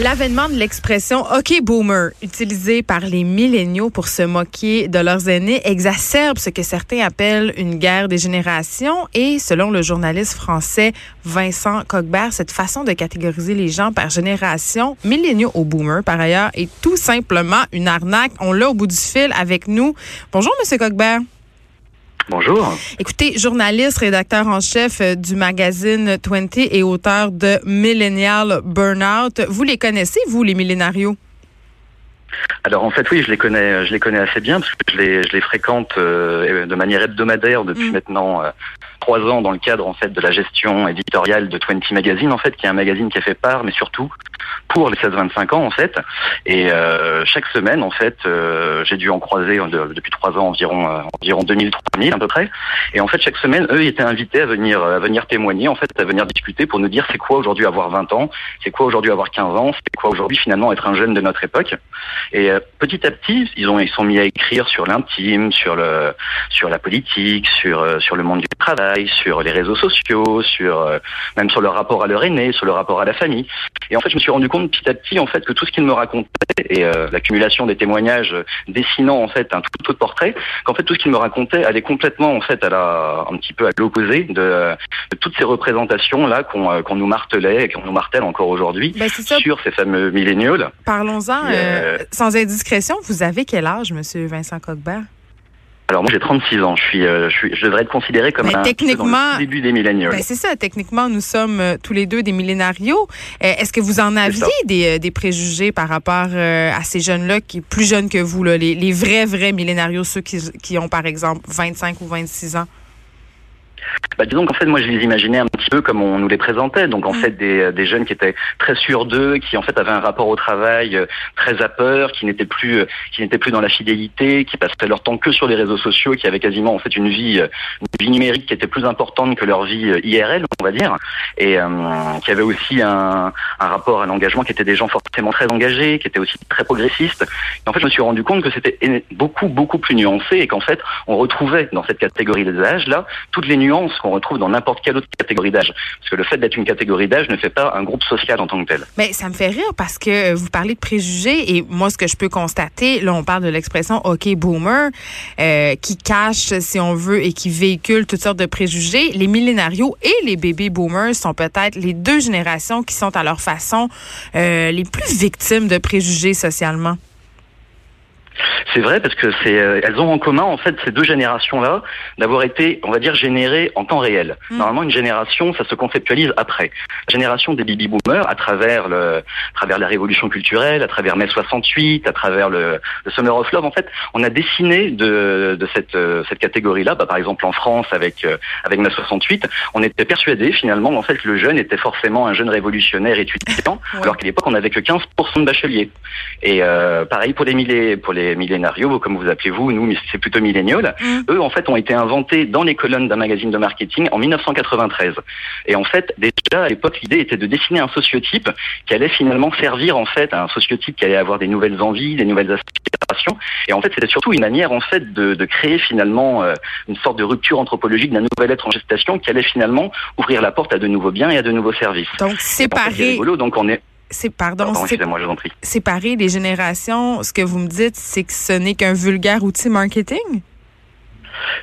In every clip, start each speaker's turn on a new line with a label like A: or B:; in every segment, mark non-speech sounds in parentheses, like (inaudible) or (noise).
A: L'avènement de l'expression OK boomer, utilisée par les milléniaux pour se moquer de leurs aînés, exacerbe ce que certains appellent une guerre des générations. Et selon le journaliste français Vincent Cogbert, cette façon de catégoriser les gens par génération, milléniaux ou boomer, par ailleurs, est tout simplement une arnaque. On l'a au bout du fil avec nous. Bonjour, Monsieur Cogbert.
B: Bonjour.
A: Écoutez, journaliste, rédacteur en chef euh, du magazine 20 et auteur de Millennial Burnout. Vous les connaissez, vous, les millénarios?
B: Alors en fait oui, je les connais, je les connais assez bien parce que je les, je les fréquente euh, de manière hebdomadaire depuis mm. maintenant euh, trois ans dans le cadre en fait de la gestion éditoriale de 20 Magazine en fait, qui est un magazine qui a fait part, mais surtout pour les 16-25 ans en fait. Et euh, chaque semaine en fait, euh, j'ai dû en croiser euh, depuis trois ans environ euh, environ 2000 3000 à peu près. Et en fait chaque semaine, eux ils étaient invités à venir à venir témoigner en fait, à venir discuter pour nous dire c'est quoi aujourd'hui avoir 20 ans, c'est quoi aujourd'hui avoir 15 ans, c'est quoi aujourd'hui finalement être un jeune de notre époque. Et petit à petit, ils ont ils sont mis à écrire sur l'intime, sur le sur la politique, sur sur le monde du travail, sur les réseaux sociaux, sur même sur leur rapport à leur aîné, sur le rapport à la famille. Et en fait, je me suis rendu compte petit à petit en fait que tout ce qu'il me racontait et euh, l'accumulation des témoignages dessinant en fait un tout autre portrait, qu'en fait tout ce qu'il me racontait allait complètement en fait à la un petit peu à l'opposé de, toutes ces représentations là qu'on euh, qu'on nous martelait et qu'on nous martèle encore aujourd'hui ben, sur ces fameux milléniaux.
A: Parlons-en euh, sans indiscrétion. Vous avez quel âge, Monsieur Vincent Coquebert?
B: Alors moi j'ai 36 ans, je suis, euh, je suis, je devrais être considéré comme un techniquement, début des milléniaux.
A: Ben c'est ça, techniquement nous sommes euh, tous les deux des millénarios. Euh, est-ce que vous en aviez des, des, préjugés par rapport à ces jeunes-là qui plus jeunes que vous, là, les, les vrais vrais millénarios, ceux qui, qui ont par exemple 25 ou 26 ans?
B: bah, Disons qu'en fait, moi, je les imaginais peu comme on nous les présentait. Donc, en mm. fait, des, des, jeunes qui étaient très sûrs d'eux, qui en fait avaient un rapport au travail euh, très à peur, qui n'étaient plus, euh, qui n'étaient plus dans la fidélité, qui passaient leur temps que sur les réseaux sociaux, qui avaient quasiment en fait une vie, euh, une vie numérique qui était plus importante que leur vie IRL, on va dire, et euh, qui avaient aussi un, un rapport à l'engagement, qui étaient des gens forcément très engagés, qui étaient aussi très progressistes. Et en fait, je me suis rendu compte que c'était beaucoup, beaucoup plus nuancé et qu'en fait, on retrouvait dans cette catégorie des âges là toutes les nuances qu'on retrouve dans n'importe quelle autre catégorie d'âge. Parce que le fait d'être une catégorie d'âge ne fait pas un groupe social en tant que tel.
A: Mais ça me fait rire parce que vous parlez de préjugés et moi, ce que je peux constater, là, on parle de l'expression OK boomer, euh, qui cache, si on veut, et qui véhicule toutes sortes de préjugés. Les millénarios et les baby boomers sont peut-être les deux générations qui sont à leur façon euh, les plus victimes de préjugés socialement.
B: C'est vrai parce que c'est, euh, elles ont en commun en fait ces deux générations-là d'avoir été, on va dire, générées en temps réel. Hmm. Normalement, une génération, ça se conceptualise après. La génération des baby boomers, à travers le, à travers la révolution culturelle, à travers mai 68, à travers le, le Summer of Love, en fait, on a dessiné de, de cette, euh, cette catégorie-là. Bah, par exemple, en France, avec euh, avec mai 68, on était persuadé finalement en fait que le jeune était forcément un jeune révolutionnaire étudiant, alors qu'à l'époque on n'avait que 15% de bacheliers. Et pareil pour les milliers, pour les millénarios, comme vous appelez vous, nous c'est plutôt millénial. Mm. Eux en fait ont été inventés dans les colonnes d'un magazine de marketing en 1993. Et en fait déjà à l'époque l'idée était de dessiner un sociotype qui allait finalement servir en fait à un sociotype qui allait avoir des nouvelles envies, des nouvelles aspirations. Et en fait c'était surtout une manière en fait de, de créer finalement euh, une sorte de rupture anthologique d'un nouvel être en gestation qui allait finalement ouvrir la porte à de nouveaux biens et à de nouveaux services.
A: Donc séparer.
B: Donc on est
A: c'est pardon, séparer les générations. Ce que vous me dites, c'est que ce n'est qu'un vulgaire outil marketing?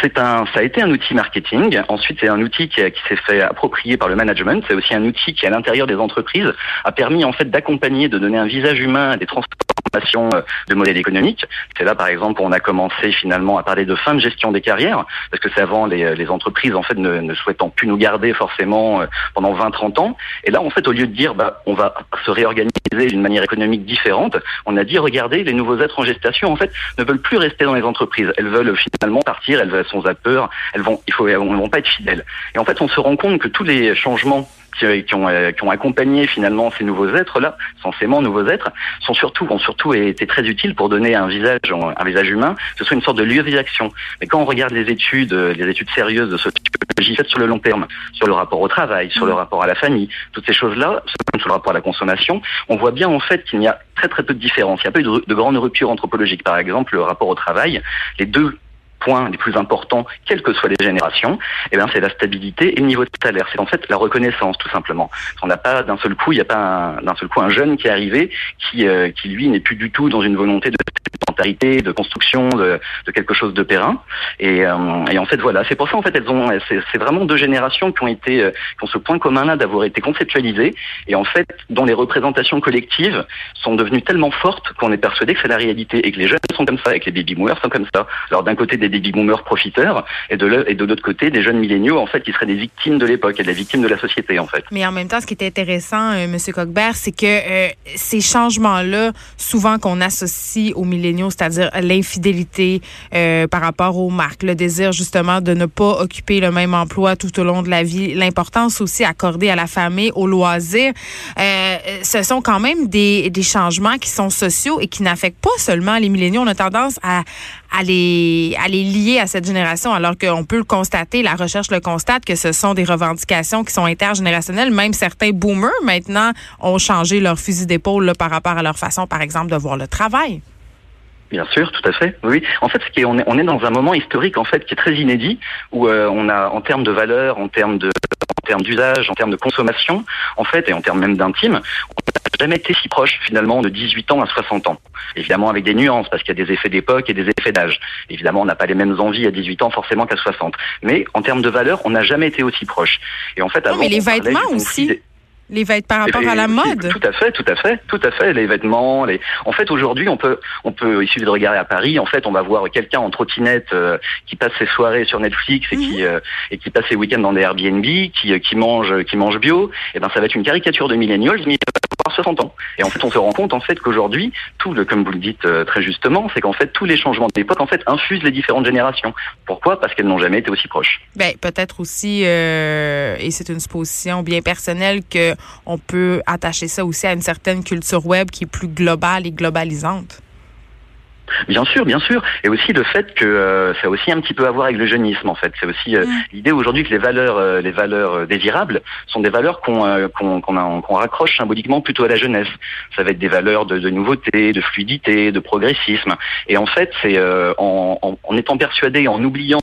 B: C'est un, ça a été un outil marketing. Ensuite, c'est un outil qui, s'est fait approprier par le management. C'est aussi un outil qui, à l'intérieur des entreprises, a permis en fait d'accompagner, de donner un visage humain à des transformations euh, de modèles économiques. C'est là, par exemple, où on a commencé finalement à parler de fin de gestion des carrières, parce que c'est avant les, les, entreprises en fait ne, ne, souhaitant plus nous garder forcément euh, pendant 20-30 ans. Et là, en fait, au lieu de dire, bah, on va se réorganiser d'une manière économique différente, on a dit, regardez, les nouveaux êtres en gestation, en fait, ne veulent plus rester dans les entreprises. Elles veulent finalement partir elles sont peur, elles vont, il faut, elles vont pas être fidèles. Et en fait, on se rend compte que tous les changements qui, ont, euh, qui ont accompagné finalement ces nouveaux êtres-là, censément nouveaux êtres, sont surtout, ont surtout été très utiles pour donner un visage, un visage humain, que ce soit une sorte de lieu d'action. Mais quand on regarde les études, euh, les études sérieuses de sociologie faites sur le long terme, sur le rapport au travail, sur le mmh. rapport à la famille, toutes ces choses-là, sur le rapport à la consommation, on voit bien en fait qu'il y a très très peu de différence. Il n'y a pas eu de, de grande rupture anthropologique. Par exemple, le rapport au travail, les deux points les plus importants, quelles que soient les générations, eh bien, c'est la stabilité et le niveau de salaire. C'est en fait la reconnaissance, tout simplement. On n'a pas d'un seul coup, il n'y a pas d'un seul coup un jeune qui est arrivé qui, euh, qui lui n'est plus du tout dans une volonté de sédentarité, de construction de, de, quelque chose de périn. Et, euh, et en fait, voilà, c'est pour ça en fait elles ont, c'est vraiment deux générations qui ont été, euh, qui ont ce point commun-là d'avoir été conceptualisées et en fait dont les représentations collectives sont devenues tellement fortes qu'on est persuadé que c'est la réalité et que les jeunes sont comme ça, et les baby boomers sont comme ça. Alors d'un côté des baby boomers profiteurs et de l'autre côté des jeunes milléniaux en fait qui seraient des victimes de l'époque et des victimes de la société en fait.
A: Mais en même temps, ce qui est intéressant, euh, Monsieur Cockbert, c'est que euh, ces changements-là, souvent qu'on associe aux milléniaux, c'est-à-dire l'infidélité euh, par rapport aux marques, le désir justement de ne pas occuper le même emploi tout au long de la vie, l'importance aussi accordée à la famille, au loisir, euh, ce sont quand même des changements qui sont sociaux et qui n'affectent pas seulement les milléniaux. On a tendance à, à les, à les lier à cette génération, alors qu'on peut le constater, la recherche le constate, que ce sont des revendications qui sont intergénérationnelles. Même certains boomers, maintenant, ont changé leur fusil d'épaule par rapport à leur façon, par exemple, de voir le travail.
B: Bien sûr, tout à fait. Oui. En fait, on, est, on est dans un moment historique en fait qui est très inédit où euh, on a, en termes de valeur, en termes de, en termes d'usage, en termes de consommation, en fait, et en termes même d'intime, n'a jamais été si proche finalement de 18 ans à 60 ans. Évidemment avec des nuances parce qu'il y a des effets d'époque et des effets d'âge. Évidemment, on n'a pas les mêmes envies à 18 ans forcément qu'à 60. Mais en termes de valeur, on n'a jamais été aussi proche.
A: Et en fait, non, mais les vêtements aussi. Les vêtements par rapport à la mode.
B: Tout à fait, tout à fait, tout à fait. Les vêtements, les. En fait, aujourd'hui, on peut, on peut. Il suffit de regarder à Paris. En fait, on va voir quelqu'un en trottinette euh, qui passe ses soirées sur Netflix et qui mhm. euh, et qui passe ses week-ends dans des Airbnb, qui euh, qui mange, qui mange bio. Et eh ben, ça va être une caricature de millennials, mais il va avoir 60 ans. Et en fait, on se rend compte en fait qu'aujourd'hui, tout le, comme vous le dites très justement, c'est qu'en fait tous les changements d'époque en fait infusent les différentes générations. Pourquoi? Parce qu'elles n'ont jamais été aussi proches.
A: Ben peut-être aussi, et c'est une supposition bien personnelle que on peut attacher ça aussi à une certaine culture web qui est plus globale et globalisante.
B: Bien sûr, bien sûr, et aussi le fait que euh, ça a aussi un petit peu à voir avec le jeunisme en fait. C'est aussi euh, l'idée aujourd'hui que les valeurs, euh, les valeurs désirables sont des valeurs qu'on qu'on raccroche symboliquement plutôt à la jeunesse. Ça va être des valeurs de, de nouveauté, de fluidité, de progressisme. Et en fait, c'est en, en, en, étant persuadé, en oubliant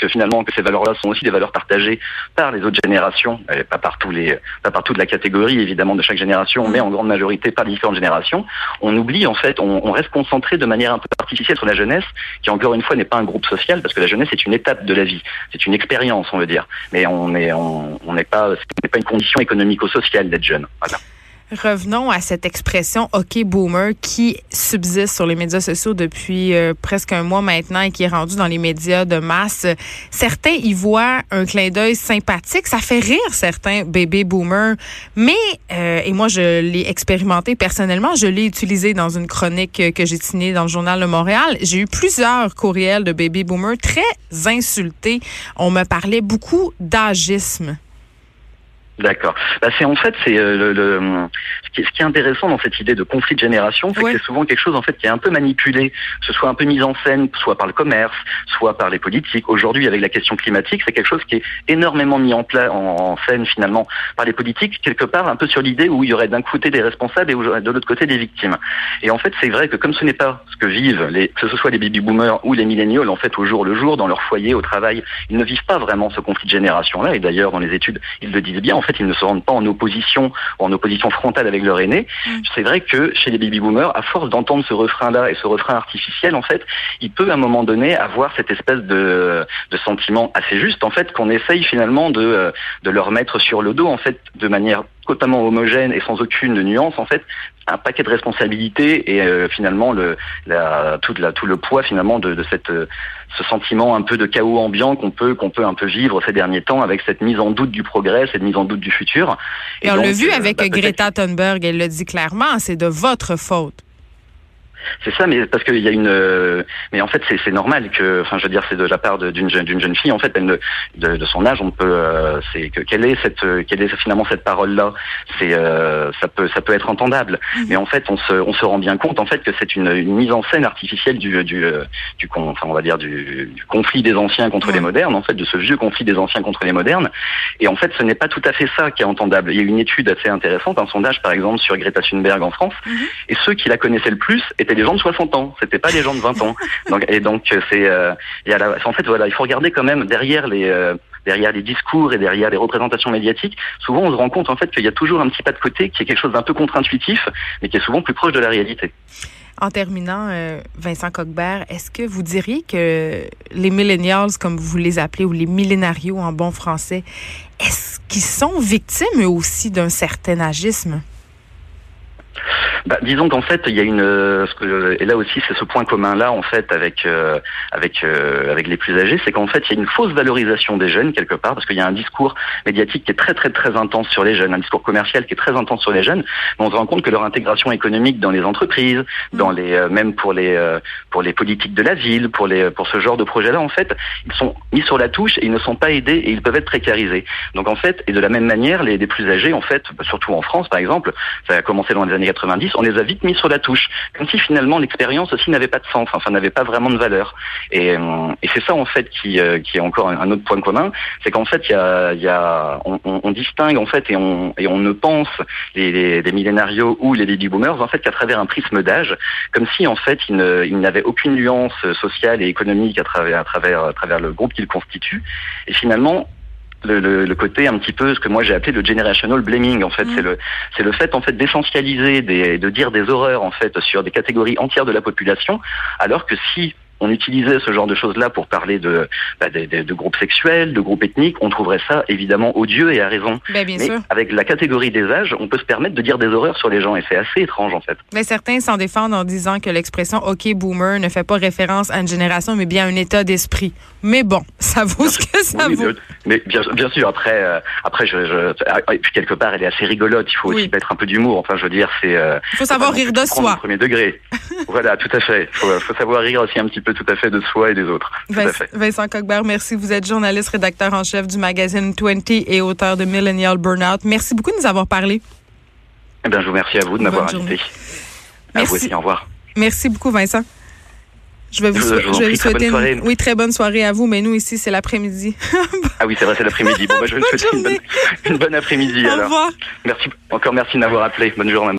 B: que finalement que ces valeurs-là sont aussi des valeurs partagées par les autres générations, pas par tous les, pas par toute la catégorie évidemment de chaque génération, mais en grande majorité par les différentes générations. On oublie en fait, on, on reste concentré de manière un peu artificielle sur la jeunesse, qui encore une fois n'est pas un groupe social, parce que la jeunesse est une étape de la vie, c'est une expérience, on veut dire, mais on est, on n'est pas, n'est pas une condition économico-sociale d'être jeune. Voilà.
A: Revenons à cette expression OK boomer qui subsiste sur les médias sociaux depuis euh, presque un mois maintenant et qui est rendu dans les médias de masse. Certains y voient un clin d'œil sympathique. Ça fait rire certains baby boomers. Mais, euh, et moi, je l'ai expérimenté personnellement. Je l'ai utilisé dans une chronique que j'ai signée dans le Journal de Montréal. J'ai eu plusieurs courriels de baby boomers très insultés. On me parlait beaucoup d'agisme.
B: D'accord. Bah, c'est en fait c'est euh, le, le ce, qui, ce, qui, est intéressant dans cette idée de conflit de génération, c'est que c'est souvent quelque chose en fait qui est un peu manipulé, que ce soit un peu mis en scène, soit par le commerce, soit par les politiques. Aujourd'hui, avec la question climatique, c'est quelque chose qui est énormément mis en, pla en, scène finalement par les politiques, quelque part un peu sur l'idée où il y aurait d'un côté des responsables et de l'autre côté des victimes. Et en fait, c'est vrai que comme ce n'est pas ce que vivent les, que ce soit les baby boomers ou les milléniaux, en fait au jour le jour dans leur foyer, au travail, ils ne vivent pas vraiment ce conflit de génération là. Et d'ailleurs, dans les études, ils le disent bien. En fait, ils ne se rendent pas en opposition ou en opposition frontale avec leur aîné. Mm. C'est vrai que chez les baby boomers, à force d'entendre ce refrain-là et ce refrain artificiel, en fait, il peut à un moment donné avoir cette espèce de, de sentiment assez juste, en fait, qu'on essaye finalement de, de leur mettre sur le dos, en fait, de manière totalement homogène et sans aucune nuance, en fait, un paquet de responsabilités et euh, finalement le, la, tout, la, tout le poids finalement de, de cette, euh, ce sentiment un peu de chaos ambiant qu'on peut qu'on peut un peu vivre ces derniers temps avec cette mise en doute du progrès, cette mise en doute du futur.
A: Et, on l'a vu euh, avec bah, Greta Thunberg, elle le dit clairement, c'est de votre faute.
B: C'est ça, mais parce qu'il y a une, euh, mais en fait c'est normal que, enfin je veux dire c'est de la part d'une jeune jeune fille en fait, elle de, de son âge on peut, euh, c'est que quelle est cette, quelle est finalement cette parole là, c'est euh, ça peut ça peut être entendable, mhm. mais en fait on se on se rend bien compte en fait que c'est une, une, mise en scène artificielle du du du enfin on va dire du, du conflit des anciens contre les modernes en fait de ce vieux conflit des anciens contre les modernes, et en fait ce n'est pas tout à fait ça qui est entendable. Il y a une étude assez intéressante, un sondage par exemple sur Greta Thunberg en France, mhm. et ceux qui la connaissaient le plus étaient des gens de 60 ans, c'était pas des gens de 20 ans. (laughs) Donc, et donc c'est, euh, en fait voilà, il faut regarder quand même derrière les euh, derrière les discours et derrière les représentations médiatiques, souvent on se rend compte en fait qu'il y a toujours un petit pas de côté qui est quelque chose d'un peu contre-intuitif, mais qui est souvent plus proche de la réalité.
A: En terminant, euh, Vincent Coquebert, est-ce que vous diriez que les millennials, comme vous les appelez, ou les millénarios en bon français, est-ce qu'ils sont victimes eux aussi d'un certain agisme?
B: Bah, Disons qu'en fait, il y a une euh, et là aussi c'est ce point commun là en fait avec euh, avec euh, avec les plus âgés, c'est qu'en fait il y a une fausse valorisation des jeunes quelque part parce qu'il y a un discours médiatique qui est très très très intense sur les jeunes, un discours commercial qui est très intense sur les jeunes, mais on se rend compte que leur intégration économique dans les entreprises, dans les même pour les pour les politiques de la ville, pour les pour ce genre de projet là en fait, ils sont mis sur la touche et ils ne sont pas aidés et ils peuvent être précarisés. Donc en fait et de la même manière les, les plus âgés en fait, surtout en France par exemple, ça a commencé dans les années 90, on les a vite mis sur la touche, comme si finalement l'expérience aussi n'avait pas de sens, enfin n'avait pas vraiment de valeur. Et, euh, c'est ça en fait qui, euh, qui est encore un autre point commun, c'est qu'en fait on, distingue en fait et on, et on ne pense les, les, les millénarios ou les baby boomers en fait qu'à travers un prisme d'âge, comme si en fait ils, n'avaient aucune nuance sociale et économique à travers, à travers, à travers le groupe qu'ils constituent. Et finalement, le, le, côté un petit peu ce que moi j'ai appelé le generational blaming en fait mm. c'est le c'est le fait en fait d'essentialiser des de dire des horreurs en fait sur des catégories entières de la population alors que si on utilisait ce genre de choses-là pour parler de, bah, de, groupes sexuels, de groupes ethniques, on trouverait ça évidemment odieux et à raison.
A: Ben, bien Mais
B: avec la catégorie des âges, on peut se permettre de dire des horreurs sur les gens et c'est assez étrange en fait.
A: Mais certains s'en défendent en disant que l'expression OK boomer ne fait pas référence à une génération mais bien à un état d'esprit. Mais bon, (laughs) ça vaut ce que ça vaut.
B: Mais, bien, bien, sûr, après, euh, après, je, je, et puis quelque part, elle est assez rigolote. Il faut aussi mettre un peu d'humour. Enfin, je veux dire, c'est.
A: Euh, il faut savoir rire de soi.
B: Premier degré. (laughs) voilà, tout à fait. Il faut, faut, savoir rire aussi un petit peu, tout à fait, de soi et des autres.
A: Vincent, Coquebert, merci. Vous êtes journaliste, rédacteur en chef du magazine 20 et auteur de Millennial Burnout. Merci beaucoup de nous avoir parlé.
B: Eh bien, je vous remercie à vous de m'avoir invité.
A: Merci. À
B: vous aussi. Au revoir.
A: Merci beaucoup, Vincent. Je vais vous, souhaiter une, oui, très bonne soirée à vous, mais nous ici, c'est l'après-midi. (laughs)
B: ah oui, c'est vrai, c'est l'après-midi. Bon, bah, je vais vous (laughs) souhaiter une bonne, après-midi. Au
A: revoir.
B: Merci, encore merci de m'avoir appelé. Bonne journée.